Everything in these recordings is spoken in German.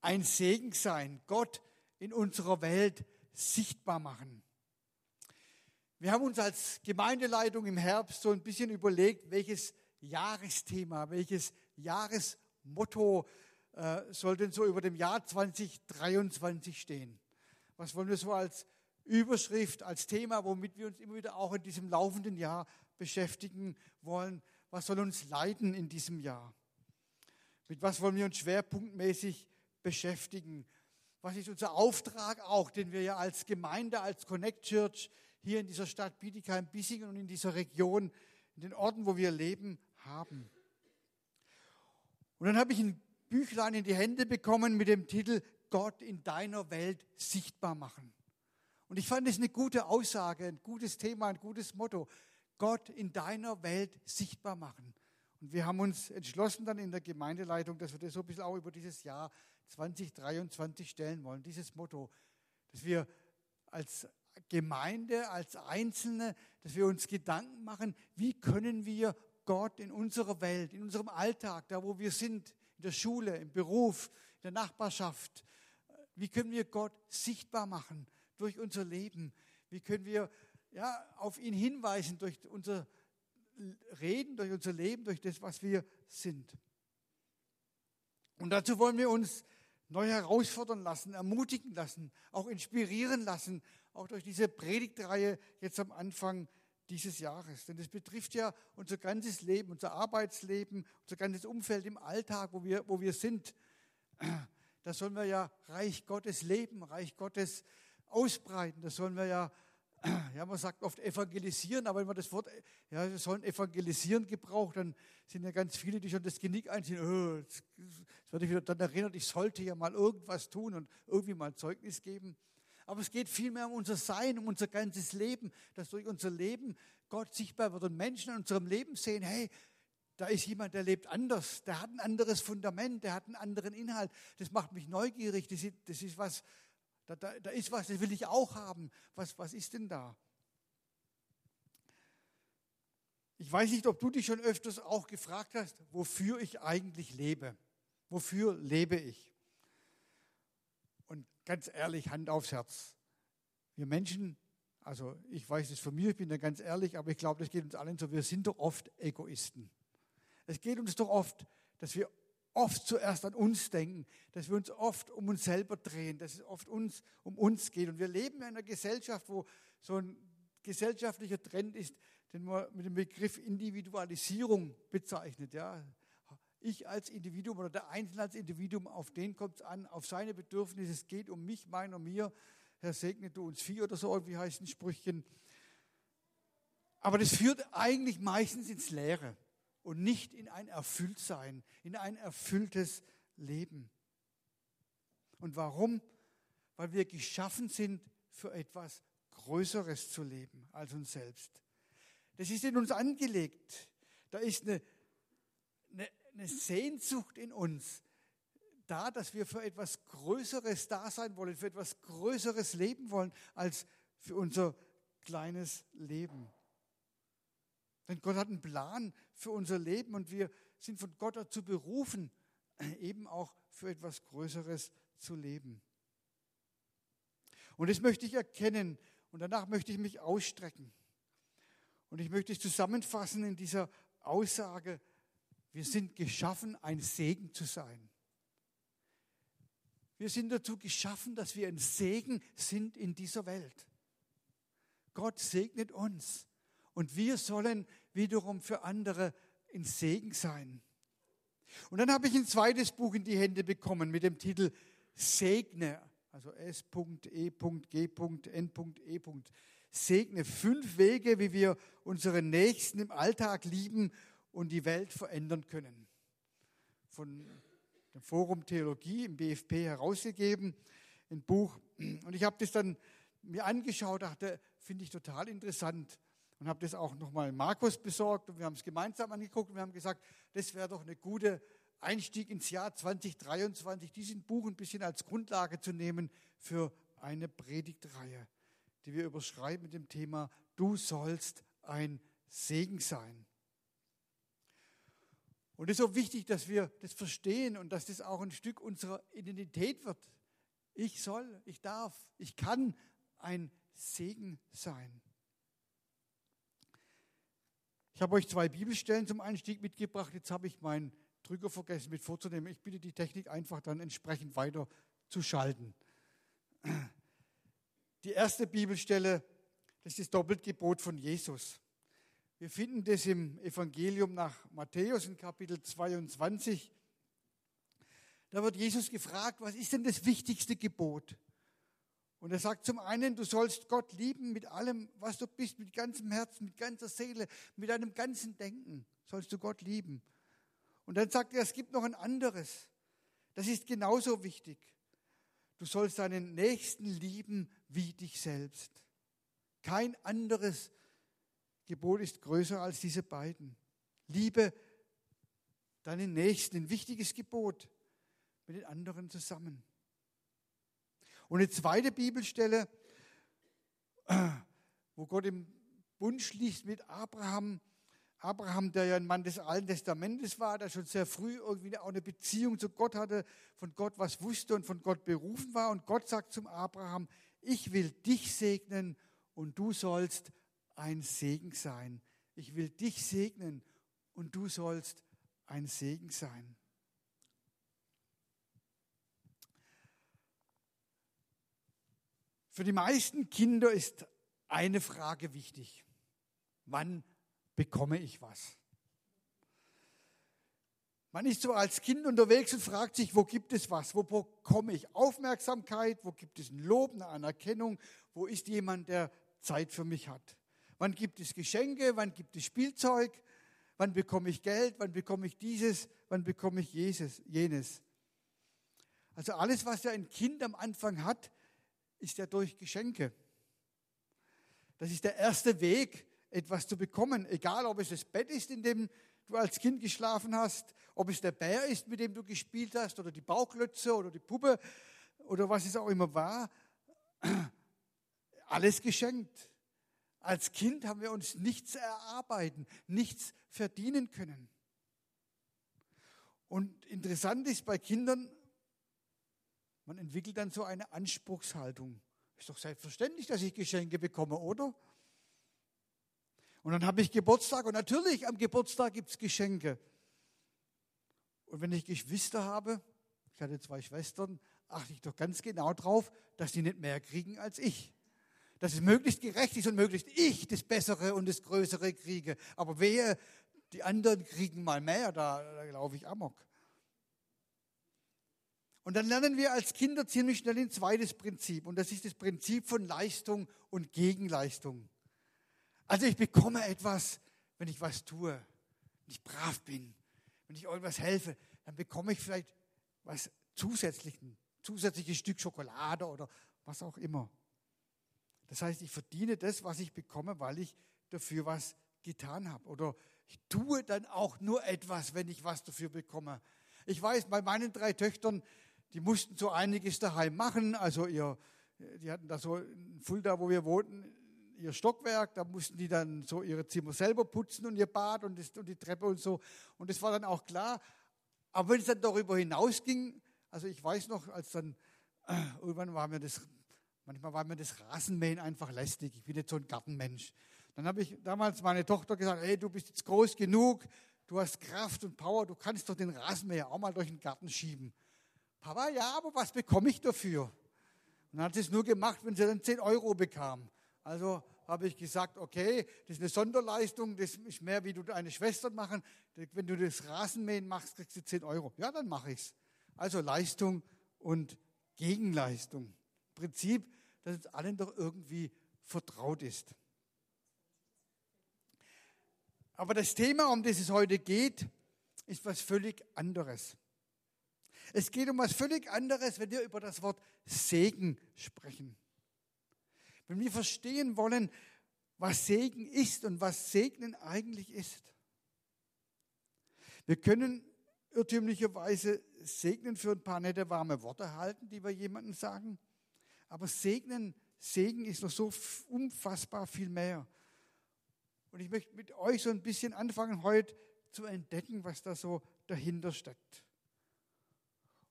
ein Segen sein, Gott in unserer Welt sichtbar machen. Wir haben uns als Gemeindeleitung im Herbst so ein bisschen überlegt, welches Jahresthema, welches Jahresmotto äh, soll denn so über dem Jahr 2023 stehen. Was wollen wir so als Überschrift, als Thema, womit wir uns immer wieder auch in diesem laufenden Jahr beschäftigen wollen? Was soll uns leiten in diesem Jahr? Mit was wollen wir uns schwerpunktmäßig beschäftigen? Was ist unser Auftrag auch, den wir ja als Gemeinde, als Connect Church hier in dieser Stadt Bietigheim, Bissingen und in dieser Region, in den Orten, wo wir leben, haben? Und dann habe ich ein Büchlein in die Hände bekommen mit dem Titel Gott in deiner Welt sichtbar machen. Und ich fand es eine gute Aussage, ein gutes Thema, ein gutes Motto. Gott in deiner Welt sichtbar machen. Und wir haben uns entschlossen dann in der Gemeindeleitung, dass wir das so ein bisschen auch über dieses Jahr 2023 stellen wollen, dieses Motto, dass wir als Gemeinde, als Einzelne, dass wir uns Gedanken machen, wie können wir Gott in unserer Welt, in unserem Alltag, da wo wir sind, in der Schule, im Beruf, in der Nachbarschaft, wie können wir Gott sichtbar machen durch unser Leben? Wie können wir ja, auf ihn hinweisen durch unser Reden, durch unser Leben, durch das, was wir sind? Und dazu wollen wir uns neu herausfordern lassen, ermutigen lassen, auch inspirieren lassen, auch durch diese Predigtreihe jetzt am Anfang dieses Jahres. Denn es betrifft ja unser ganzes Leben, unser Arbeitsleben, unser ganzes Umfeld im Alltag, wo wir, wo wir sind. Da sollen wir ja Reich Gottes leben, Reich Gottes ausbreiten. Da sollen wir ja, ja, man sagt oft evangelisieren, aber wenn man das Wort, ja, wir sollen evangelisieren gebraucht, dann sind ja ganz viele, die schon das Genick einziehen. Oh, jetzt, werde ich wieder dann erinnert, ich sollte ja mal irgendwas tun und irgendwie mal Zeugnis geben. Aber es geht vielmehr um unser Sein, um unser ganzes Leben, dass durch unser Leben Gott sichtbar wird und Menschen in unserem Leben sehen, hey, da ist jemand, der lebt anders, der hat ein anderes Fundament, der hat einen anderen Inhalt. Das macht mich neugierig, das ist, das ist was, da, da, da ist was, das will ich auch haben. Was, was ist denn da? Ich weiß nicht, ob du dich schon öfters auch gefragt hast, wofür ich eigentlich lebe. Wofür lebe ich? ganz ehrlich, Hand aufs Herz. Wir Menschen, also ich weiß es von mir, ich bin da ganz ehrlich, aber ich glaube, das geht uns allen so, wir sind doch oft Egoisten. Es geht uns doch oft, dass wir oft zuerst an uns denken, dass wir uns oft um uns selber drehen, dass es oft uns um uns geht. Und wir leben in einer Gesellschaft, wo so ein gesellschaftlicher Trend ist, den man mit dem Begriff Individualisierung bezeichnet. Ja, ich als Individuum oder der Einzelne als Individuum, auf den kommt es an, auf seine Bedürfnisse. Es geht um mich, meiner, mir. Herr, segne du uns vier oder so, irgendwie heißt ein Sprüchchen. Aber das führt eigentlich meistens ins Leere und nicht in ein Erfülltsein, in ein erfülltes Leben. Und warum? Weil wir geschaffen sind, für etwas Größeres zu leben als uns selbst. Das ist in uns angelegt. Da ist eine, eine, eine Sehnsucht in uns da, dass wir für etwas Größeres da sein wollen, für etwas Größeres leben wollen, als für unser kleines Leben. Denn Gott hat einen Plan für unser Leben und wir sind von Gott dazu berufen, eben auch für etwas Größeres zu leben. Und das möchte ich erkennen und danach möchte ich mich ausstrecken. Und ich möchte es zusammenfassen in dieser Aussage, wir sind geschaffen, ein Segen zu sein. Wir sind dazu geschaffen, dass wir ein Segen sind in dieser Welt. Gott segnet uns und wir sollen wiederum für andere ein Segen sein. Und dann habe ich ein zweites Buch in die Hände bekommen mit dem Titel Segne, also S.E.G.N.E. Segne fünf Wege, wie wir unseren Nächsten im Alltag lieben und die Welt verändern können. Von dem Forum Theologie im BFP herausgegeben, ein Buch. Und ich habe das dann mir angeschaut, dachte, finde ich total interessant. Und habe das auch nochmal Markus besorgt und wir haben es gemeinsam angeguckt und wir haben gesagt, das wäre doch eine gute Einstieg ins Jahr 2023, diesen Buch ein bisschen als Grundlage zu nehmen für eine Predigtreihe, die wir überschreiben mit dem Thema, du sollst ein Segen sein. Und es ist so wichtig, dass wir das verstehen und dass das auch ein Stück unserer Identität wird. Ich soll, ich darf, ich kann ein Segen sein. Ich habe euch zwei Bibelstellen zum Einstieg mitgebracht. Jetzt habe ich meinen Drücker vergessen mit vorzunehmen. Ich bitte die Technik einfach dann entsprechend weiter zu schalten. Die erste Bibelstelle, das ist das Doppelgebot von Jesus. Wir finden das im Evangelium nach Matthäus in Kapitel 22. Da wird Jesus gefragt, was ist denn das wichtigste Gebot? Und er sagt zum einen, du sollst Gott lieben mit allem, was du bist, mit ganzem Herzen, mit ganzer Seele, mit deinem ganzen Denken sollst du Gott lieben. Und dann sagt er, es gibt noch ein anderes. Das ist genauso wichtig. Du sollst deinen Nächsten lieben wie dich selbst. Kein anderes Gebot ist größer als diese beiden. Liebe deinen Nächsten, ein wichtiges Gebot mit den anderen zusammen. Und eine zweite Bibelstelle, wo Gott im Bund schließt mit Abraham. Abraham, der ja ein Mann des Alten Testamentes war, der schon sehr früh irgendwie auch eine Beziehung zu Gott hatte, von Gott was wusste und von Gott berufen war. Und Gott sagt zum Abraham, ich will dich segnen und du sollst ein Segen sein. Ich will dich segnen und du sollst ein Segen sein. Für die meisten Kinder ist eine Frage wichtig. Wann bekomme ich was? Man ist so als Kind unterwegs und fragt sich, wo gibt es was? Wo bekomme ich Aufmerksamkeit? Wo gibt es ein Lob, eine Anerkennung? Wo ist jemand, der Zeit für mich hat? Wann gibt es Geschenke? Wann gibt es Spielzeug? Wann bekomme ich Geld? Wann bekomme ich dieses? Wann bekomme ich Jesus, jenes? Also alles, was ja ein Kind am Anfang hat, ist ja durch Geschenke. Das ist der erste Weg, etwas zu bekommen. Egal, ob es das Bett ist, in dem du als Kind geschlafen hast, ob es der Bär ist, mit dem du gespielt hast, oder die Bauklötze oder die Puppe oder was es auch immer war. Alles geschenkt. Als Kind haben wir uns nichts erarbeiten, nichts verdienen können. Und interessant ist bei Kindern, man entwickelt dann so eine Anspruchshaltung. Ist doch selbstverständlich, dass ich Geschenke bekomme, oder? Und dann habe ich Geburtstag und natürlich am Geburtstag gibt es Geschenke. Und wenn ich Geschwister habe, ich hatte zwei Schwestern, achte ich doch ganz genau drauf, dass die nicht mehr kriegen als ich dass es möglichst gerecht ist und möglichst ich das Bessere und das Größere kriege. Aber wehe, die anderen kriegen mal mehr, da, da laufe ich amok. Und dann lernen wir als Kinder ziemlich schnell ein zweites Prinzip. Und das ist das Prinzip von Leistung und Gegenleistung. Also ich bekomme etwas, wenn ich was tue, wenn ich brav bin, wenn ich irgendwas helfe, dann bekomme ich vielleicht was zusätzlich, ein zusätzliches Stück Schokolade oder was auch immer. Das heißt, ich verdiene das, was ich bekomme, weil ich dafür was getan habe. Oder ich tue dann auch nur etwas, wenn ich was dafür bekomme. Ich weiß, bei meinen drei Töchtern, die mussten so einiges daheim machen. Also ihr, die hatten da so in Fulda, wo wir wohnten, ihr Stockwerk, da mussten die dann so ihre Zimmer selber putzen und ihr Bad und, das, und die Treppe und so. Und das war dann auch klar. Aber wenn es dann darüber hinausging, also ich weiß noch, als dann äh, irgendwann war mir das Manchmal war mir das Rasenmähen einfach lästig. Ich bin nicht so ein Gartenmensch. Dann habe ich damals meine Tochter gesagt, hey, du bist jetzt groß genug, du hast Kraft und Power, du kannst doch den Rasenmäher auch mal durch den Garten schieben. Papa, ja, aber was bekomme ich dafür? Und dann hat sie es nur gemacht, wenn sie dann 10 Euro bekam. Also habe ich gesagt, okay, das ist eine Sonderleistung, das ist mehr wie du deine Schwestern machen. Wenn du das Rasenmähen machst, kriegst du 10 Euro. Ja, dann mache ich es. Also Leistung und Gegenleistung. Prinzip, das uns allen doch irgendwie vertraut ist. Aber das Thema, um das es heute geht, ist was völlig anderes. Es geht um was völlig anderes, wenn wir über das Wort Segen sprechen. Wenn wir verstehen wollen, was Segen ist und was Segnen eigentlich ist. Wir können irrtümlicherweise Segnen für ein paar nette warme Worte halten, die wir jemandem sagen. Aber Segnen, Segen ist noch so unfassbar viel mehr. Und ich möchte mit euch so ein bisschen anfangen, heute zu entdecken, was da so dahinter steckt.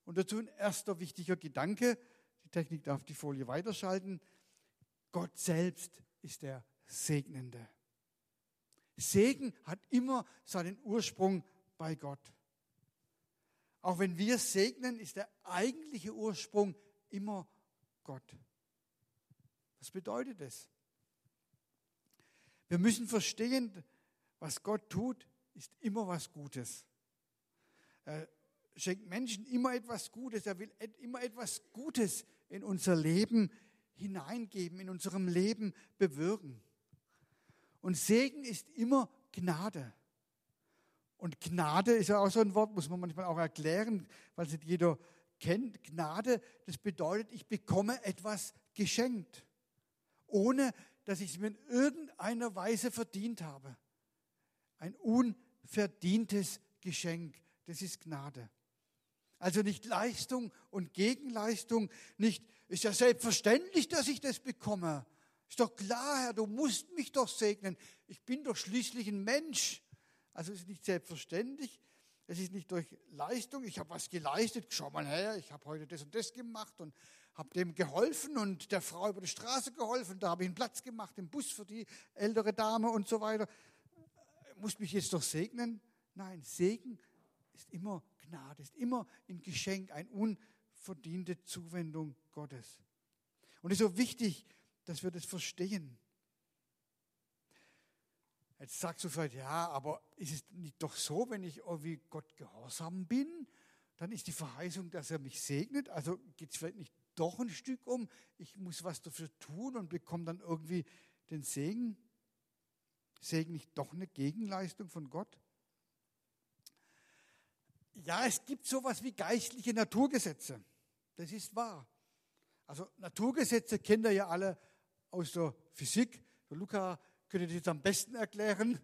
Und dazu ein erster wichtiger Gedanke. Die Technik darf die Folie weiterschalten. Gott selbst ist der Segnende. Segen hat immer seinen Ursprung bei Gott. Auch wenn wir segnen, ist der eigentliche Ursprung immer Gott. Was bedeutet das? Wir müssen verstehen, was Gott tut, ist immer was Gutes. Er schenkt Menschen immer etwas Gutes. Er will immer etwas Gutes in unser Leben hineingeben, in unserem Leben bewirken. Und Segen ist immer Gnade. Und Gnade ist ja auch so ein Wort, muss man manchmal auch erklären, weil es nicht jeder kennt. Gnade, das bedeutet, ich bekomme etwas geschenkt, ohne dass ich es mir in irgendeiner Weise verdient habe. Ein unverdientes Geschenk, das ist Gnade. Also nicht Leistung und Gegenleistung, nicht, ist ja selbstverständlich, dass ich das bekomme. Ist doch klar, Herr, du musst mich doch segnen. Ich bin doch schließlich ein Mensch. Also es ist nicht selbstverständlich. Es ist nicht durch Leistung. Ich habe was geleistet. Schau mal her, ich habe heute das und das gemacht und habe dem geholfen und der Frau über die Straße geholfen. Da habe ich einen Platz gemacht im Bus für die ältere Dame und so weiter. Muss mich jetzt doch segnen? Nein, Segen ist immer Gnade, ist immer ein Geschenk, eine unverdiente Zuwendung Gottes. Und es ist so wichtig, dass wir das verstehen. Jetzt sagst du vielleicht, ja, aber ist es nicht doch so, wenn ich irgendwie Gott gehorsam bin, dann ist die Verheißung, dass er mich segnet. Also geht es vielleicht nicht doch ein Stück um, ich muss was dafür tun und bekomme dann irgendwie den Segen. Segen nicht doch eine Gegenleistung von Gott? Ja, es gibt sowas wie geistliche Naturgesetze. Das ist wahr. Also Naturgesetze kennt ihr ja alle aus der Physik. Luca könnte das am besten erklären.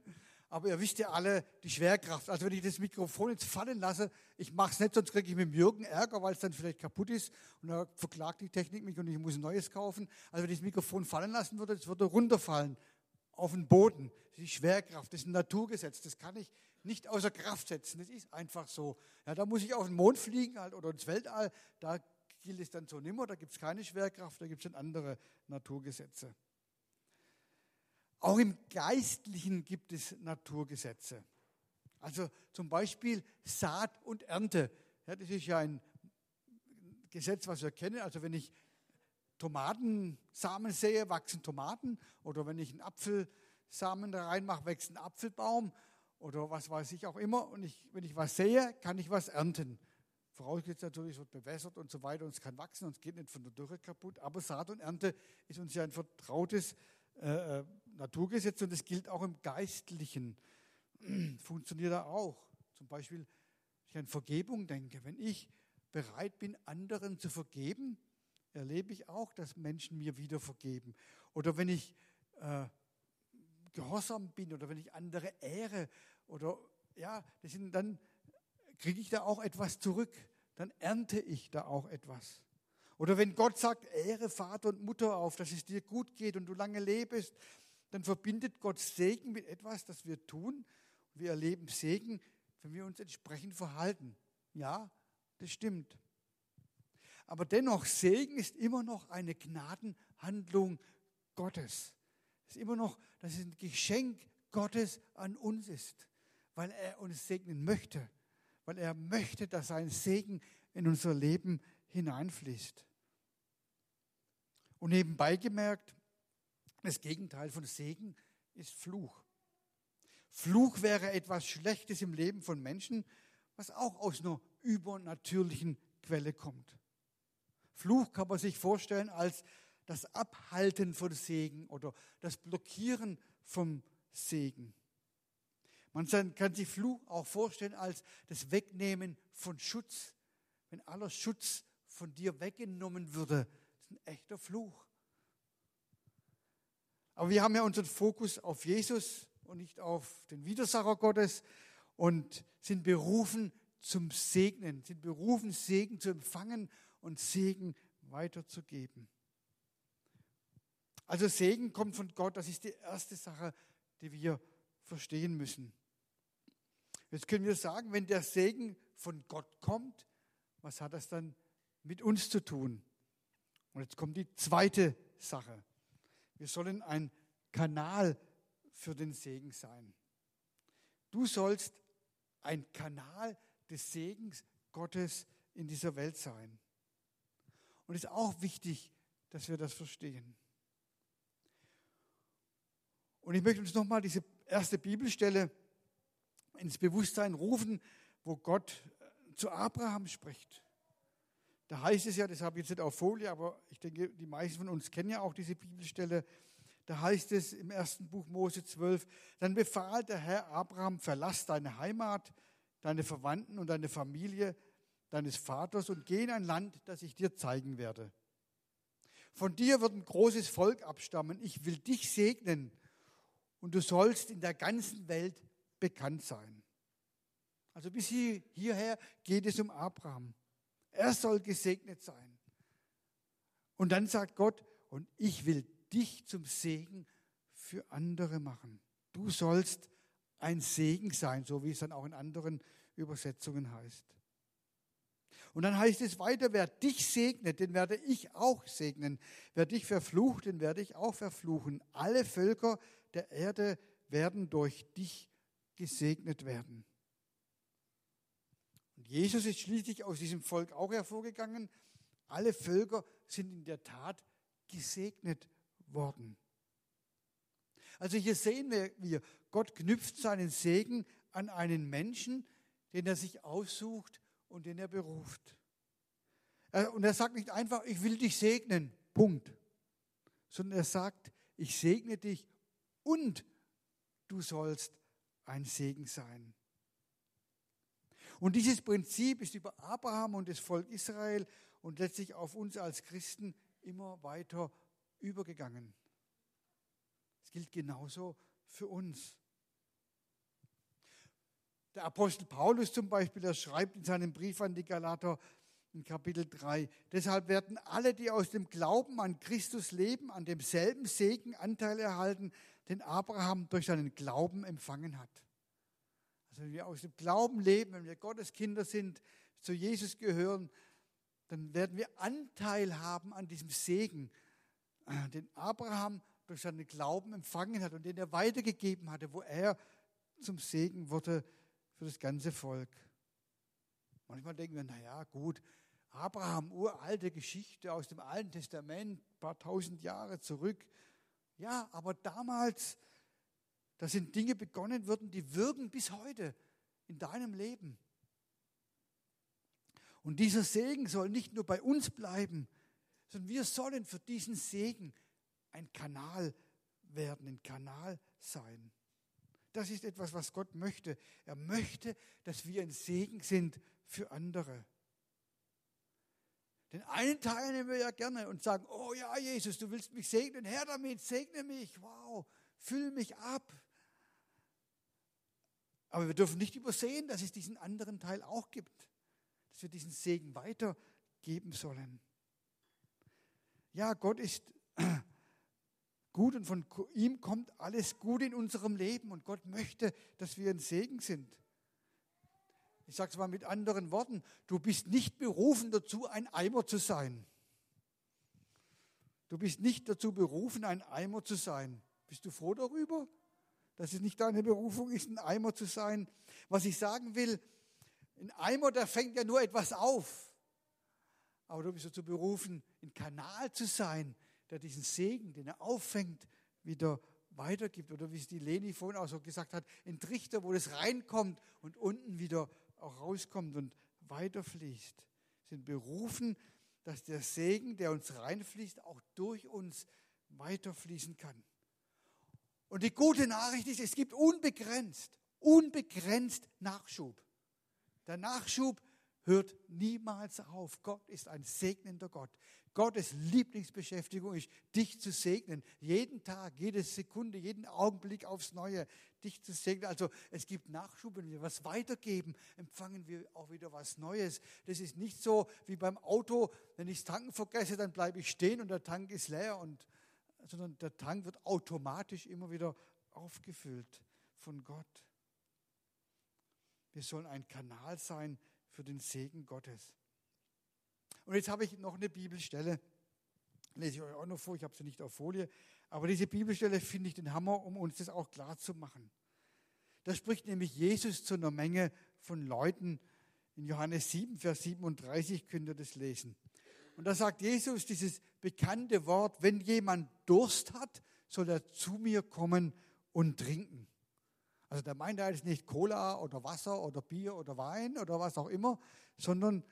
Aber ihr wisst ja alle die Schwerkraft. Also wenn ich das Mikrofon jetzt fallen lasse, ich mache es nicht, sonst kriege ich mit dem Jürgen Ärger, weil es dann vielleicht kaputt ist. Und dann verklagt die Technik mich und ich muss ein neues kaufen. Also wenn ich das Mikrofon fallen lassen würde, es würde runterfallen auf den Boden. Die Schwerkraft, das ist ein Naturgesetz. Das kann ich nicht außer Kraft setzen. Das ist einfach so. Ja, da muss ich auf den Mond fliegen halt, oder ins Weltall. Da gilt es dann so nimmer. Da gibt es keine Schwerkraft, da gibt es dann andere Naturgesetze. Auch im Geistlichen gibt es Naturgesetze. Also zum Beispiel Saat und Ernte. Ja, das ist ja ein Gesetz, was wir kennen. Also wenn ich Tomatensamen sehe, wachsen Tomaten. Oder wenn ich einen Apfelsamen da reinmache, wächst ein Apfelbaum. Oder was weiß ich auch immer. Und ich, wenn ich was sehe, kann ich was ernten. Vorausgesetzt natürlich, es wird bewässert und so weiter und es kann wachsen und es geht nicht von der Dürre kaputt. Aber Saat und Ernte ist uns ja ein vertrautes äh, äh Naturgesetz und das gilt auch im Geistlichen. Funktioniert da auch. Zum Beispiel, wenn ich an Vergebung denke. Wenn ich bereit bin, anderen zu vergeben, erlebe ich auch, dass Menschen mir wieder vergeben. Oder wenn ich äh, gehorsam bin oder wenn ich andere ehre oder ja, das sind, dann kriege ich da auch etwas zurück. Dann ernte ich da auch etwas. Oder wenn Gott sagt, ehre Vater und Mutter auf, dass es dir gut geht und du lange lebst, dann verbindet Gott Segen mit etwas, das wir tun. Wir erleben Segen, wenn wir uns entsprechend verhalten. Ja, das stimmt. Aber dennoch, Segen ist immer noch eine Gnadenhandlung Gottes. Es immer noch, dass es ein Geschenk Gottes an uns ist, weil er uns segnen möchte, weil er möchte, dass sein Segen in unser Leben hineinfließt. Und nebenbei gemerkt, das Gegenteil von Segen ist Fluch. Fluch wäre etwas Schlechtes im Leben von Menschen, was auch aus einer übernatürlichen Quelle kommt. Fluch kann man sich vorstellen als das Abhalten von Segen oder das Blockieren vom Segen. Man kann sich Fluch auch vorstellen als das Wegnehmen von Schutz. Wenn aller Schutz von dir weggenommen würde, das ist ein echter Fluch. Aber wir haben ja unseren Fokus auf Jesus und nicht auf den Widersacher Gottes und sind berufen zum Segnen, sind berufen, Segen zu empfangen und Segen weiterzugeben. Also Segen kommt von Gott, das ist die erste Sache, die wir verstehen müssen. Jetzt können wir sagen, wenn der Segen von Gott kommt, was hat das dann mit uns zu tun? Und jetzt kommt die zweite Sache. Wir sollen ein Kanal für den Segen sein. Du sollst ein Kanal des Segens Gottes in dieser Welt sein. Und es ist auch wichtig, dass wir das verstehen. Und ich möchte uns nochmal diese erste Bibelstelle ins Bewusstsein rufen, wo Gott äh, zu Abraham spricht. Da heißt es ja, das habe ich jetzt nicht auf Folie, aber ich denke, die meisten von uns kennen ja auch diese Bibelstelle. Da heißt es im ersten Buch Mose 12, dann befahl der Herr Abraham, verlass deine Heimat, deine Verwandten und deine Familie deines Vaters und geh in ein Land, das ich dir zeigen werde. Von dir wird ein großes Volk abstammen. Ich will dich segnen und du sollst in der ganzen Welt bekannt sein. Also bis hierher geht es um Abraham. Er soll gesegnet sein. Und dann sagt Gott, und ich will dich zum Segen für andere machen. Du sollst ein Segen sein, so wie es dann auch in anderen Übersetzungen heißt. Und dann heißt es weiter, wer dich segnet, den werde ich auch segnen. Wer dich verflucht, den werde ich auch verfluchen. Alle Völker der Erde werden durch dich gesegnet werden. Und Jesus ist schließlich aus diesem Volk auch hervorgegangen. Alle Völker sind in der Tat gesegnet worden. Also hier sehen wir, Gott knüpft seinen Segen an einen Menschen, den er sich aussucht und den er beruft. Und er sagt nicht einfach, ich will dich segnen, Punkt, sondern er sagt, ich segne dich und du sollst ein Segen sein. Und dieses Prinzip ist über Abraham und das Volk Israel und letztlich auf uns als Christen immer weiter übergegangen. Es gilt genauso für uns. Der Apostel Paulus zum Beispiel, er schreibt in seinem Brief an die Galater in Kapitel 3, deshalb werden alle, die aus dem Glauben an Christus leben, an demselben Segen Anteil erhalten, den Abraham durch seinen Glauben empfangen hat. Also wenn wir aus dem Glauben leben, wenn wir Gottes Kinder sind, zu Jesus gehören, dann werden wir Anteil haben an diesem Segen, äh, den Abraham durch seinen Glauben empfangen hat und den er weitergegeben hatte, wo er zum Segen wurde für das ganze Volk. Manchmal denken wir, naja, gut, Abraham, uralte Geschichte aus dem Alten Testament, paar tausend Jahre zurück. Ja, aber damals, da sind Dinge begonnen worden, die wirken bis heute in deinem Leben. Und dieser Segen soll nicht nur bei uns bleiben, sondern wir sollen für diesen Segen ein Kanal werden, ein Kanal sein. Das ist etwas, was Gott möchte. Er möchte, dass wir ein Segen sind für andere. Den einen Teil nehmen wir ja gerne und sagen, oh ja, Jesus, du willst mich segnen, Herr damit, segne mich, wow, füll mich ab. Aber wir dürfen nicht übersehen, dass es diesen anderen Teil auch gibt, dass wir diesen Segen weitergeben sollen. Ja, Gott ist gut und von ihm kommt alles gut in unserem Leben und Gott möchte, dass wir ein Segen sind. Ich sage es mal mit anderen Worten, du bist nicht berufen dazu, ein Eimer zu sein. Du bist nicht dazu berufen, ein Eimer zu sein. Bist du froh darüber, dass es nicht deine Berufung ist, ein Eimer zu sein? Was ich sagen will, ein Eimer, der fängt ja nur etwas auf. Aber du bist dazu berufen, ein Kanal zu sein, der diesen Segen, den er auffängt, wieder weitergibt. Oder wie es die Leni vorhin auch so gesagt hat, ein Trichter, wo das reinkommt und unten wieder auch rauskommt und weiterfließt. Wir sind berufen, dass der Segen, der uns reinfließt, auch durch uns weiterfließen kann. Und die gute Nachricht ist, es gibt unbegrenzt, unbegrenzt Nachschub. Der Nachschub hört niemals auf. Gott ist ein segnender Gott. Gottes Lieblingsbeschäftigung ist, dich zu segnen. Jeden Tag, jede Sekunde, jeden Augenblick aufs Neue, dich zu segnen. Also es gibt Nachschub, wenn wir was weitergeben, empfangen wir auch wieder was Neues. Das ist nicht so wie beim Auto, wenn ich das Tanken vergesse, dann bleibe ich stehen und der Tank ist leer, und, sondern der Tank wird automatisch immer wieder aufgefüllt von Gott. Wir sollen ein Kanal sein für den Segen Gottes. Und jetzt habe ich noch eine Bibelstelle, lese ich euch auch noch vor, ich habe sie nicht auf Folie, aber diese Bibelstelle finde ich den Hammer, um uns das auch klar zu machen. Da spricht nämlich Jesus zu einer Menge von Leuten. In Johannes 7, Vers 37 könnt ihr das lesen. Und da sagt Jesus dieses bekannte Wort, wenn jemand Durst hat, soll er zu mir kommen und trinken. Also da meint er jetzt nicht Cola oder Wasser oder Bier oder Wein oder was auch immer, sondern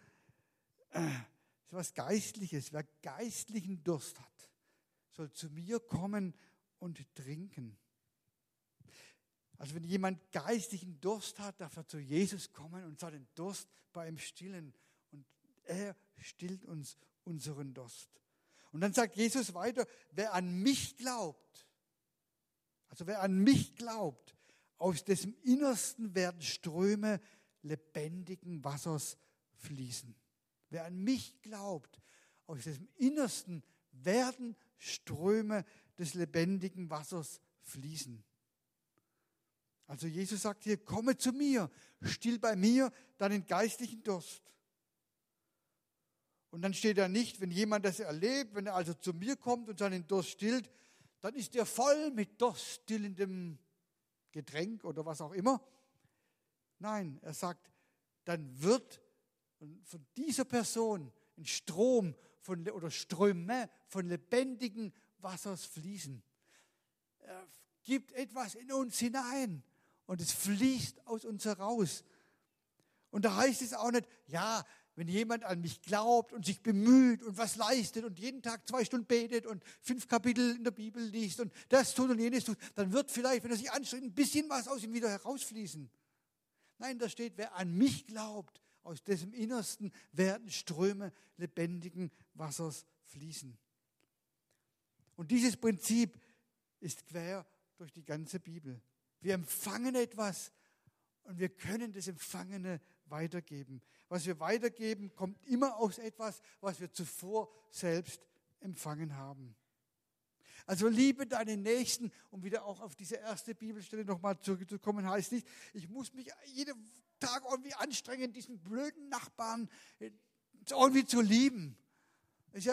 äh, was Geistliches. Wer geistlichen Durst hat, soll zu mir kommen und trinken. Also wenn jemand geistlichen Durst hat, darf er zu Jesus kommen und seinen Durst bei ihm stillen. Und er stillt uns unseren Durst. Und dann sagt Jesus weiter, wer an mich glaubt, also wer an mich glaubt, aus dessen Innersten werden Ströme lebendigen Wassers fließen. Wer an mich glaubt, aus dessen Innersten werden Ströme des lebendigen Wassers fließen. Also Jesus sagt hier, komme zu mir, still bei mir deinen geistlichen Durst. Und dann steht da nicht, wenn jemand das erlebt, wenn er also zu mir kommt und seinen Durst stillt, dann ist er voll mit durststillendem Getränk oder was auch immer. Nein, er sagt, dann wird von dieser Person ein Strom von, oder Ströme von lebendigen Wassers fließen. Er gibt etwas in uns hinein und es fließt aus uns heraus. Und da heißt es auch nicht, ja, wenn jemand an mich glaubt und sich bemüht und was leistet und jeden Tag zwei Stunden betet und fünf Kapitel in der Bibel liest und das tut und jenes tut, dann wird vielleicht, wenn er sich anstrengt, ein bisschen was aus ihm wieder herausfließen. Nein, da steht, wer an mich glaubt, aus dessen Innersten werden Ströme lebendigen Wassers fließen. Und dieses Prinzip ist quer durch die ganze Bibel. Wir empfangen etwas und wir können das Empfangene weitergeben. Was wir weitergeben, kommt immer aus etwas, was wir zuvor selbst empfangen haben. Also liebe deinen Nächsten, um wieder auch auf diese erste Bibelstelle nochmal zurückzukommen, heißt nicht, ich muss mich jeden Tag irgendwie anstrengen, diesen blöden Nachbarn irgendwie zu lieben. Ich,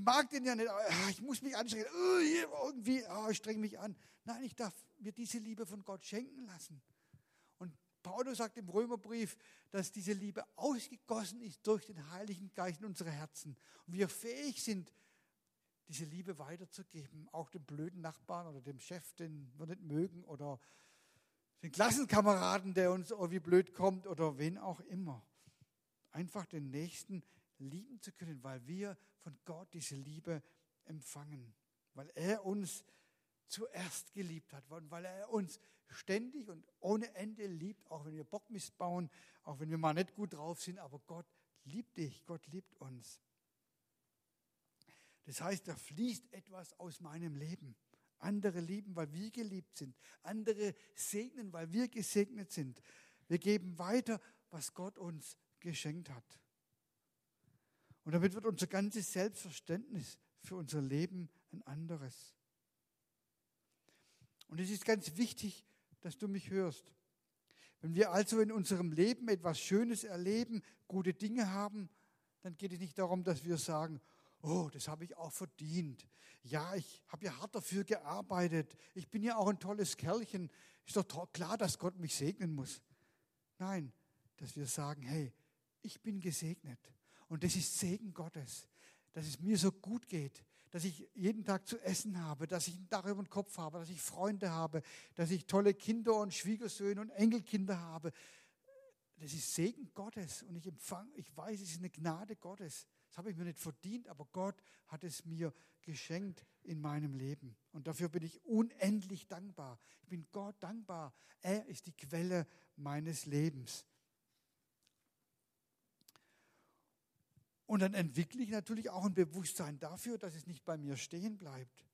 mag den ja nicht, ich muss mich anstrengen, irgendwie, oh, ich strenge mich an. Nein, ich darf mir diese Liebe von Gott schenken lassen. Paulus sagt im Römerbrief, dass diese Liebe ausgegossen ist durch den Heiligen Geist in unsere Herzen. Und wir fähig sind, diese Liebe weiterzugeben, auch dem blöden Nachbarn oder dem Chef, den wir nicht mögen, oder den Klassenkameraden, der uns irgendwie blöd kommt, oder wen auch immer. Einfach den Nächsten lieben zu können, weil wir von Gott diese Liebe empfangen, weil er uns zuerst geliebt hat, weil er uns ständig und ohne Ende liebt, auch wenn wir Bock missbauen, auch wenn wir mal nicht gut drauf sind, aber Gott liebt dich, Gott liebt uns. Das heißt, da fließt etwas aus meinem Leben. Andere lieben, weil wir geliebt sind. Andere segnen, weil wir gesegnet sind. Wir geben weiter, was Gott uns geschenkt hat. Und damit wird unser ganzes Selbstverständnis für unser Leben ein anderes. Und es ist ganz wichtig, dass du mich hörst. Wenn wir also in unserem Leben etwas Schönes erleben, gute Dinge haben, dann geht es nicht darum, dass wir sagen, oh, das habe ich auch verdient. Ja, ich habe ja hart dafür gearbeitet. Ich bin ja auch ein tolles Kerlchen. Ist doch klar, dass Gott mich segnen muss. Nein, dass wir sagen, hey, ich bin gesegnet. Und das ist Segen Gottes, dass es mir so gut geht, dass ich jeden Tag zu essen habe, dass ich ein Dach über den Kopf habe, dass ich Freunde habe, dass ich tolle Kinder und Schwiegersöhne und Enkelkinder habe. Das ist Segen Gottes und ich empfange, ich weiß, es ist eine Gnade Gottes. Das habe ich mir nicht verdient, aber Gott hat es mir geschenkt in meinem Leben. Und dafür bin ich unendlich dankbar. Ich bin Gott dankbar. Er ist die Quelle meines Lebens. Und dann entwickle ich natürlich auch ein Bewusstsein dafür, dass es nicht bei mir stehen bleibt,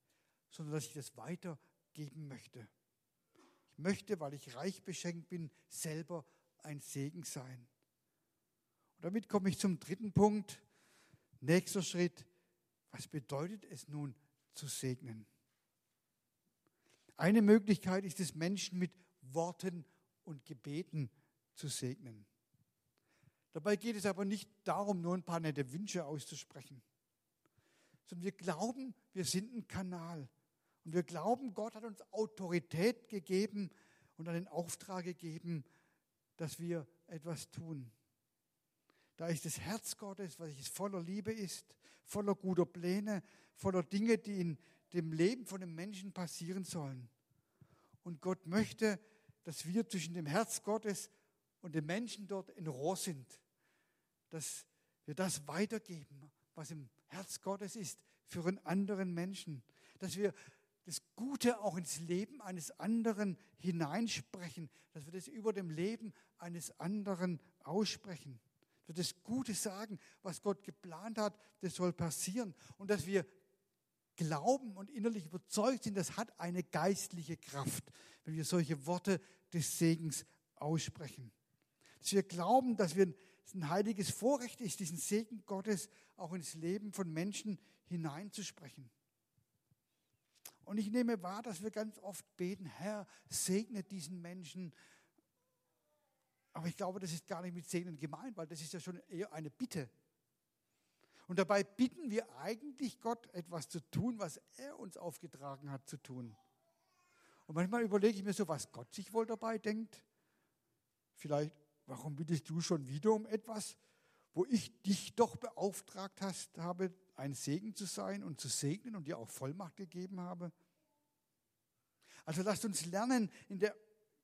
sondern dass ich das weitergeben möchte. Ich möchte, weil ich reich beschenkt bin, selber ein Segen sein. Und damit komme ich zum dritten Punkt. Nächster Schritt. Was bedeutet es nun zu segnen? Eine Möglichkeit ist es, Menschen mit Worten und Gebeten zu segnen. Dabei geht es aber nicht darum, nur ein paar nette Wünsche auszusprechen, sondern wir glauben, wir sind ein Kanal. Und wir glauben, Gott hat uns Autorität gegeben und einen Auftrag gegeben, dass wir etwas tun. Da ist das Herz Gottes, was voller Liebe ist, voller guter Pläne, voller Dinge, die in dem Leben von dem Menschen passieren sollen. Und Gott möchte, dass wir zwischen dem Herz Gottes und dem Menschen dort in Rohr sind, dass wir das weitergeben, was im Herz Gottes ist, für einen anderen Menschen, dass wir das Gute auch ins Leben eines anderen hineinsprechen, dass wir das über dem Leben eines anderen aussprechen. Dass wir das Gute sagen, was Gott geplant hat, das soll passieren. Und dass wir glauben und innerlich überzeugt sind, das hat eine geistliche Kraft, wenn wir solche Worte des Segens aussprechen. Dass wir glauben, dass wir ein heiliges Vorrecht ist, diesen Segen Gottes auch ins Leben von Menschen hineinzusprechen. Und ich nehme wahr, dass wir ganz oft beten, Herr, segne diesen Menschen. Aber ich glaube, das ist gar nicht mit Segnen gemeint, weil das ist ja schon eher eine Bitte. Und dabei bitten wir eigentlich Gott, etwas zu tun, was er uns aufgetragen hat zu tun. Und manchmal überlege ich mir so, was Gott sich wohl dabei denkt. Vielleicht, warum bittest du schon wieder um etwas, wo ich dich doch beauftragt hast, habe, ein Segen zu sein und zu segnen und dir auch Vollmacht gegeben habe. Also lasst uns lernen, in der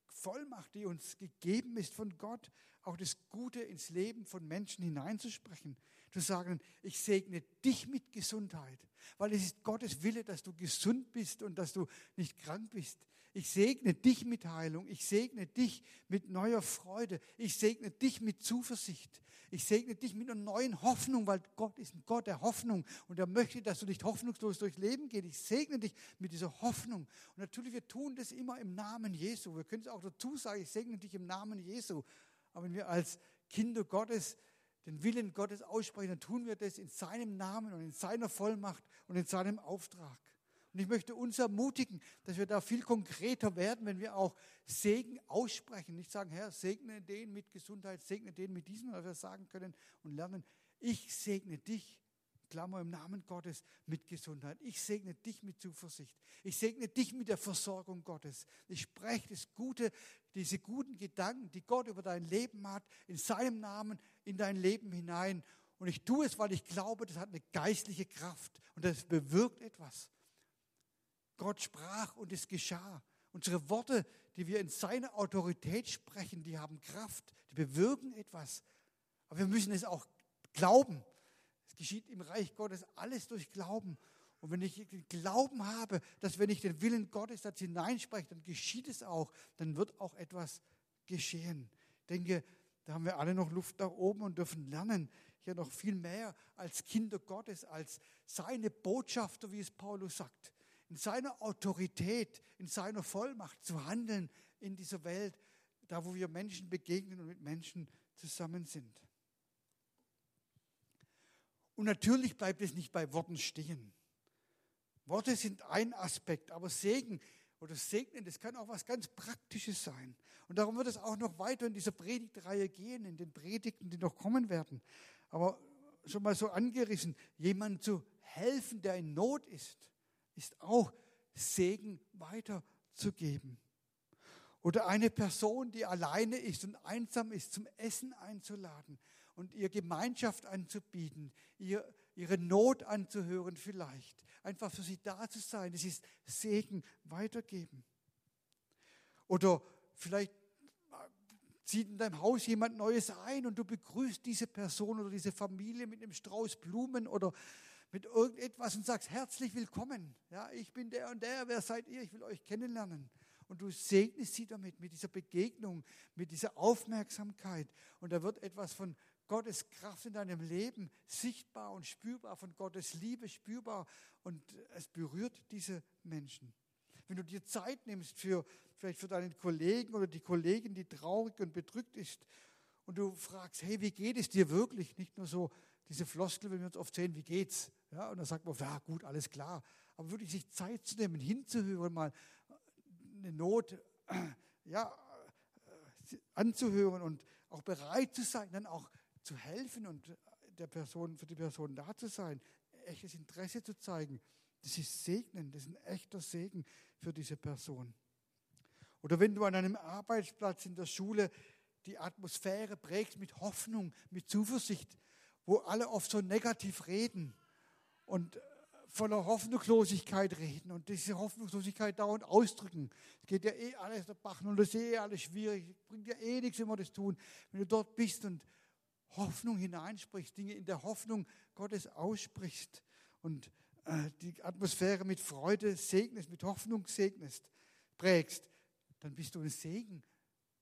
Vollmacht, die uns gegeben ist von Gott, auch das Gute ins Leben von Menschen hineinzusprechen. Zu sagen, ich segne dich mit Gesundheit, weil es ist Gottes Wille, dass du gesund bist und dass du nicht krank bist. Ich segne dich mit Heilung. Ich segne dich mit neuer Freude. Ich segne dich mit Zuversicht. Ich segne dich mit einer neuen Hoffnung, weil Gott ist ein Gott der Hoffnung und er möchte, dass du nicht hoffnungslos durchs Leben gehst. Ich segne dich mit dieser Hoffnung. Und natürlich, wir tun das immer im Namen Jesu. Wir können es auch dazu sagen, ich segne dich im Namen Jesu. Aber wenn wir als Kinder Gottes den Willen Gottes aussprechen, dann tun wir das in seinem Namen und in seiner Vollmacht und in seinem Auftrag. Und ich möchte uns ermutigen, dass wir da viel konkreter werden, wenn wir auch Segen aussprechen. Nicht sagen, Herr, segne den mit Gesundheit, segne den mit diesem, sondern wir sagen können und lernen, ich segne dich, Klammer im Namen Gottes, mit Gesundheit. Ich segne dich mit Zuversicht. Ich segne dich mit der Versorgung Gottes. Ich spreche das Gute, diese guten Gedanken, die Gott über dein Leben hat, in seinem Namen in dein Leben hinein. Und ich tue es, weil ich glaube, das hat eine geistliche Kraft und das bewirkt etwas. Gott sprach und es geschah. Unsere Worte, die wir in seiner Autorität sprechen, die haben Kraft, die bewirken etwas. Aber wir müssen es auch glauben. Es geschieht im Reich Gottes alles durch Glauben. Und wenn ich den Glauben habe, dass wenn ich den Willen Gottes dazu hineinspreche, dann geschieht es auch, dann wird auch etwas geschehen. Ich denke, da haben wir alle noch Luft nach oben und dürfen lernen, hier noch viel mehr als Kinder Gottes, als seine Botschafter, wie es Paulus sagt in seiner Autorität, in seiner Vollmacht zu handeln in dieser Welt, da wo wir Menschen begegnen und mit Menschen zusammen sind. Und natürlich bleibt es nicht bei Worten stehen. Worte sind ein Aspekt, aber Segen oder Segnen, das kann auch was ganz Praktisches sein. Und darum wird es auch noch weiter in dieser Predigtreihe gehen, in den Predigten, die noch kommen werden. Aber schon mal so angerissen, jemandem zu helfen, der in Not ist ist auch Segen weiterzugeben. Oder eine Person, die alleine ist und einsam ist, zum Essen einzuladen und ihr Gemeinschaft anzubieten, ihr, ihre Not anzuhören vielleicht. Einfach für sie da zu sein, das ist Segen weitergeben. Oder vielleicht zieht in deinem Haus jemand Neues ein und du begrüßt diese Person oder diese Familie mit einem Strauß Blumen oder mit irgendetwas und sagst, herzlich willkommen. Ja, ich bin der und der, wer seid ihr? Ich will euch kennenlernen. Und du segnest sie damit, mit dieser Begegnung, mit dieser Aufmerksamkeit. Und da wird etwas von Gottes Kraft in deinem Leben sichtbar und spürbar, von Gottes Liebe spürbar. Und es berührt diese Menschen. Wenn du dir Zeit nimmst für vielleicht für deinen Kollegen oder die Kollegin, die traurig und bedrückt ist, und du fragst, hey, wie geht es dir wirklich? Nicht nur so, diese Floskel, wenn wir uns oft sehen, wie geht's? Ja, und dann sagt man, ja gut, alles klar. Aber wirklich sich Zeit zu nehmen, hinzuhören, mal eine Not, ja, anzuhören und auch bereit zu sein, dann auch zu helfen und der Person, für die Person da zu sein, echtes Interesse zu zeigen. Das ist Segnen, das ist ein echter Segen für diese Person. Oder wenn du an einem Arbeitsplatz in der Schule die Atmosphäre prägst mit Hoffnung, mit Zuversicht, wo alle oft so negativ reden und voller Hoffnungslosigkeit reden und diese Hoffnungslosigkeit dauernd ausdrücken. Es geht ja eh alles der Bach und das ist eh alles schwierig, bringt ja eh nichts, wenn wir das tun. Wenn du dort bist und Hoffnung hineinsprichst, Dinge in der Hoffnung Gottes aussprichst und äh, die Atmosphäre mit Freude segnest, mit Hoffnung segnest, prägst, dann bist du ein Segen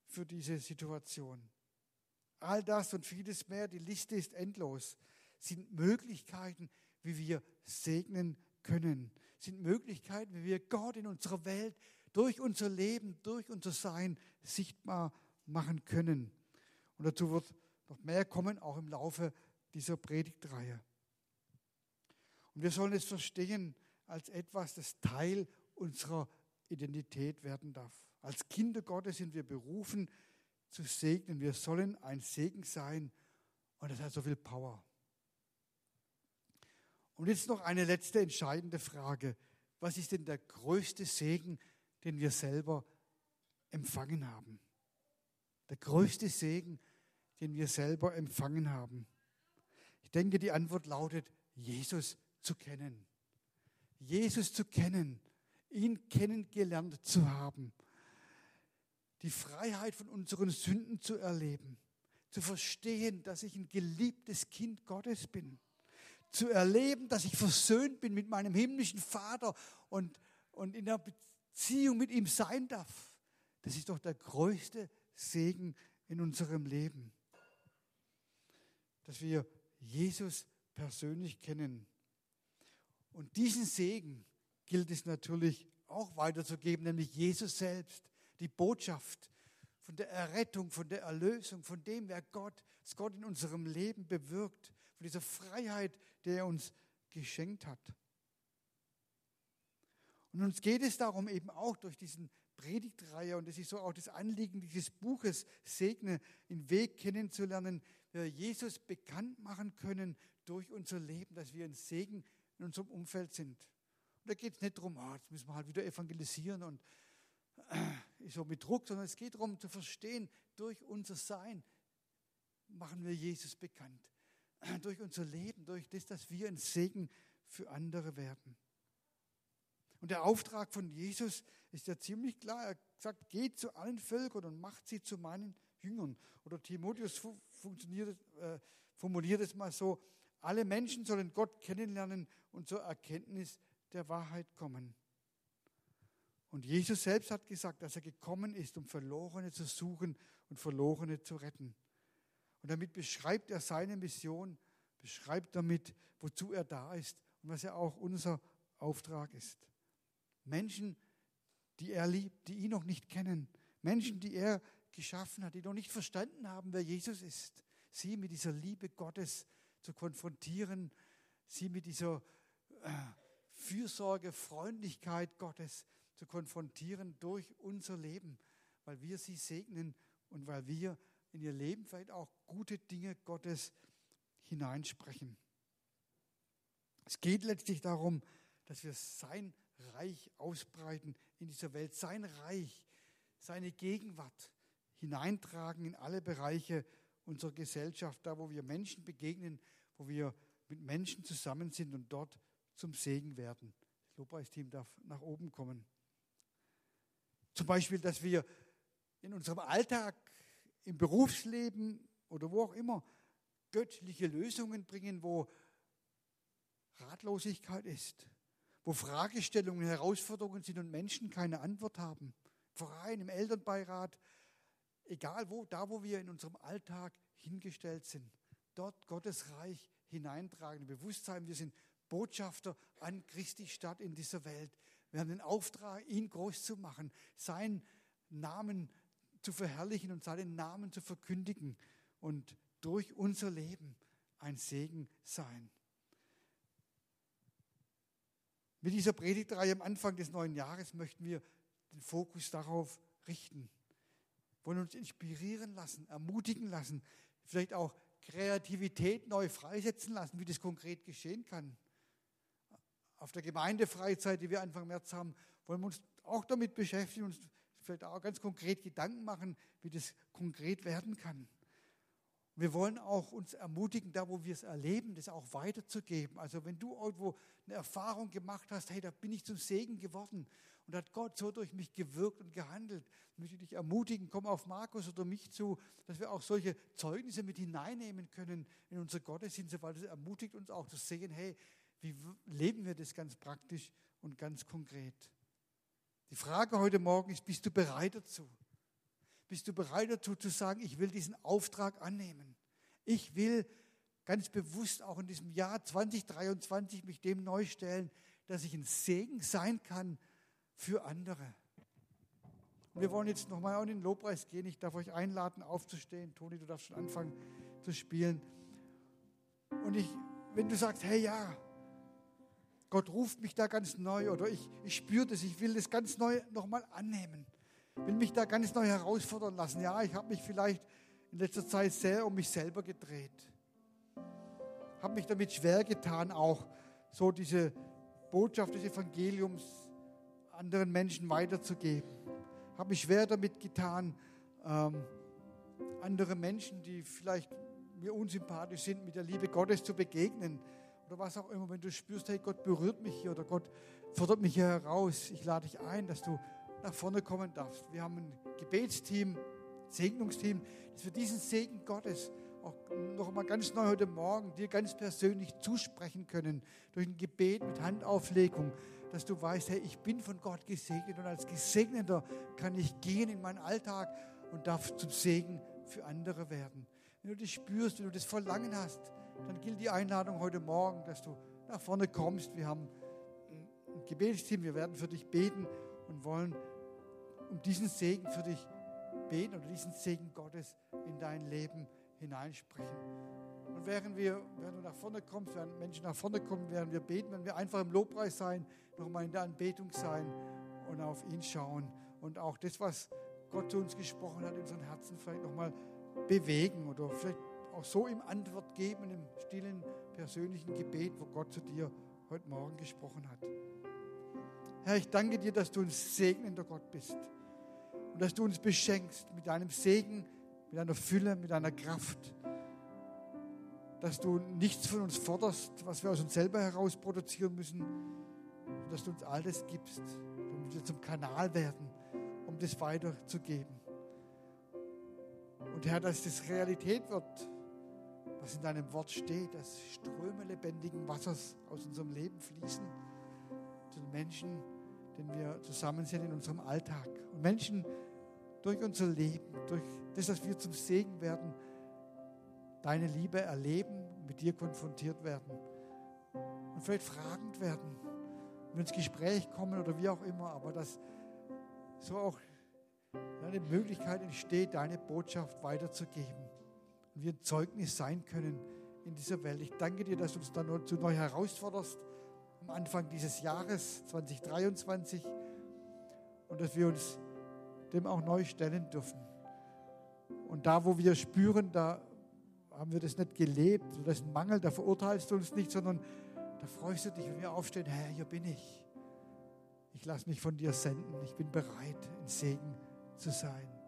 für diese Situation. All das und vieles mehr, die Liste ist endlos, sind Möglichkeiten, wie wir segnen können, sind Möglichkeiten, wie wir Gott in unserer Welt durch unser Leben, durch unser Sein sichtbar machen können. Und dazu wird noch mehr kommen, auch im Laufe dieser Predigtreihe. Und wir sollen es verstehen als etwas, das Teil unserer Identität werden darf. Als Kinder Gottes sind wir berufen zu segnen. Wir sollen ein Segen sein und das hat so viel Power. Und jetzt noch eine letzte entscheidende Frage. Was ist denn der größte Segen, den wir selber empfangen haben? Der größte Segen, den wir selber empfangen haben. Ich denke, die Antwort lautet, Jesus zu kennen. Jesus zu kennen, ihn kennengelernt zu haben, die Freiheit von unseren Sünden zu erleben, zu verstehen, dass ich ein geliebtes Kind Gottes bin zu erleben, dass ich versöhnt bin mit meinem himmlischen Vater und, und in der Beziehung mit ihm sein darf. Das ist doch der größte Segen in unserem Leben. Dass wir Jesus persönlich kennen. Und diesen Segen gilt es natürlich auch weiterzugeben, nämlich Jesus selbst, die Botschaft von der Errettung, von der Erlösung, von dem, wer Gott, was Gott in unserem Leben bewirkt, von dieser Freiheit, die er uns geschenkt hat. Und uns geht es darum, eben auch durch diesen Predigtreihe, und das ist so auch das Anliegen dieses Buches, Segne, den Weg kennenzulernen, Jesus bekannt machen können durch unser Leben, dass wir ein Segen in unserem Umfeld sind. Und da geht es nicht darum, oh, jetzt müssen wir halt wieder evangelisieren und äh, so mit Druck, sondern es geht darum zu verstehen, durch unser Sein machen wir Jesus bekannt. durch unser Leben, durch das, dass wir ein Segen für andere werden. Und der Auftrag von Jesus ist ja ziemlich klar. Er sagt, geht zu allen Völkern und macht sie zu meinen Jüngern. Oder Timotheus äh, formuliert es mal so, alle Menschen sollen Gott kennenlernen und zur Erkenntnis der Wahrheit kommen. Und Jesus selbst hat gesagt, dass er gekommen ist, um Verlorene zu suchen und Verlorene zu retten. Und damit beschreibt er seine Mission, beschreibt damit, wozu er da ist und was ja auch unser Auftrag ist. Menschen, die er liebt, die ihn noch nicht kennen, Menschen, die er geschaffen hat, die noch nicht verstanden haben, wer Jesus ist, sie mit dieser Liebe Gottes zu konfrontieren, sie mit dieser äh, Fürsorge, Freundlichkeit Gottes zu konfrontieren durch unser Leben, weil wir sie segnen und weil wir in ihr Leben vielleicht auch gute Dinge Gottes hineinsprechen. Es geht letztlich darum, dass wir sein Reich ausbreiten in dieser Welt, sein Reich, seine Gegenwart hineintragen in alle Bereiche unserer Gesellschaft, da wo wir Menschen begegnen, wo wir mit Menschen zusammen sind und dort zum Segen werden. Das Lobpreisteam darf nach oben kommen. Zum Beispiel, dass wir in unserem Alltag im Berufsleben oder wo auch immer göttliche Lösungen bringen, wo Ratlosigkeit ist, wo Fragestellungen, Herausforderungen sind und Menschen keine Antwort haben. Verein, im Elternbeirat, egal wo, da wo wir in unserem Alltag hingestellt sind, dort Gottes Reich hineintragen, Bewusstsein, wir sind Botschafter an Christi Stadt in dieser Welt. Wir haben den Auftrag, ihn groß zu machen, seinen Namen zu zu verherrlichen und seinen Namen zu verkündigen und durch unser Leben ein Segen sein. Mit dieser Predigtreihe am Anfang des neuen Jahres möchten wir den Fokus darauf richten. Wollen uns inspirieren lassen, ermutigen lassen, vielleicht auch Kreativität neu freisetzen lassen, wie das konkret geschehen kann. Auf der Gemeindefreizeit, die wir Anfang März haben, wollen wir uns auch damit beschäftigen, uns vielleicht auch ganz konkret Gedanken machen, wie das konkret werden kann. Wir wollen auch uns ermutigen, da wo wir es erleben, das auch weiterzugeben. Also wenn du irgendwo eine Erfahrung gemacht hast, hey, da bin ich zum Segen geworden und hat Gott so durch mich gewirkt und gehandelt, möchte ich dich ermutigen, komm auf Markus oder mich zu, dass wir auch solche Zeugnisse mit hineinnehmen können in unser Gottesdienst, weil das ermutigt uns auch zu sehen, hey, wie leben wir das ganz praktisch und ganz konkret. Die Frage heute Morgen ist, bist du bereit dazu? Bist du bereit dazu zu sagen, ich will diesen Auftrag annehmen? Ich will ganz bewusst auch in diesem Jahr 2023 mich dem neu stellen, dass ich ein Segen sein kann für andere. Wir wollen jetzt nochmal in den Lobpreis gehen. Ich darf euch einladen, aufzustehen. Toni, du darfst schon anfangen zu spielen. Und ich, wenn du sagst, hey ja, Gott ruft mich da ganz neu oder ich, ich spüre das, ich will das ganz neu nochmal annehmen will mich da ganz neu herausfordern lassen. Ja, ich habe mich vielleicht in letzter Zeit sehr um mich selber gedreht. Habe mich damit schwer getan, auch so diese Botschaft des Evangeliums anderen Menschen weiterzugeben. Habe mich schwer damit getan, ähm, andere Menschen, die vielleicht mir unsympathisch sind, mit der Liebe Gottes zu begegnen. Oder was auch immer, wenn du spürst, hey, Gott berührt mich hier oder Gott fordert mich hier heraus. Ich lade dich ein, dass du nach vorne kommen darfst. Wir haben ein Gebetsteam, Segnungsteam, das wir diesen Segen Gottes auch noch einmal ganz neu heute Morgen dir ganz persönlich zusprechen können, durch ein Gebet mit Handauflegung, dass du weißt, hey, ich bin von Gott gesegnet und als Gesegneter kann ich gehen in meinen Alltag und darf zum Segen für andere werden. Wenn du das spürst, wenn du das Verlangen hast, dann gilt die Einladung heute Morgen, dass du nach vorne kommst. Wir haben ein Gebetsteam, wir werden für dich beten und wollen um diesen Segen für dich beten oder diesen Segen Gottes in dein Leben hineinsprechen. Und während wir, während du nach vorne kommst, während Menschen nach vorne kommen, während wir beten, wenn wir einfach im Lobpreis sein, nochmal in der Anbetung sein und auf ihn schauen und auch das, was Gott zu uns gesprochen hat, in unseren Herzen vielleicht nochmal bewegen oder vielleicht auch so ihm Antwort geben im stillen, persönlichen Gebet, wo Gott zu dir heute Morgen gesprochen hat. Herr, ich danke dir, dass du ein segnender Gott bist und dass du uns beschenkst mit deinem Segen, mit deiner Fülle, mit deiner Kraft. Dass du nichts von uns forderst, was wir aus uns selber heraus produzieren müssen, dass du uns all das gibst, damit wir zum Kanal werden, um das weiterzugeben. Und Herr, dass das Realität wird, was in deinem Wort steht, dass Ströme lebendigen Wassers aus unserem Leben fließen zu den Menschen, denen wir zusammen sind in unserem Alltag. Und Menschen durch unser Leben, durch das, dass wir zum Segen werden, deine Liebe erleben, mit dir konfrontiert werden und vielleicht fragend werden, wenn ins Gespräch kommen oder wie auch immer, aber dass so auch eine Möglichkeit entsteht, deine Botschaft weiterzugeben und wir ein Zeugnis sein können in dieser Welt. Ich danke dir, dass du uns dann zu neu herausforderst Anfang dieses Jahres 2023 und dass wir uns dem auch neu stellen dürfen. Und da, wo wir spüren, da haben wir das nicht gelebt, das ist ein Mangel, da verurteilst du uns nicht, sondern da freust du dich, wenn wir aufstehen, Herr, hier bin ich. Ich lasse mich von dir senden, ich bin bereit, ein Segen zu sein.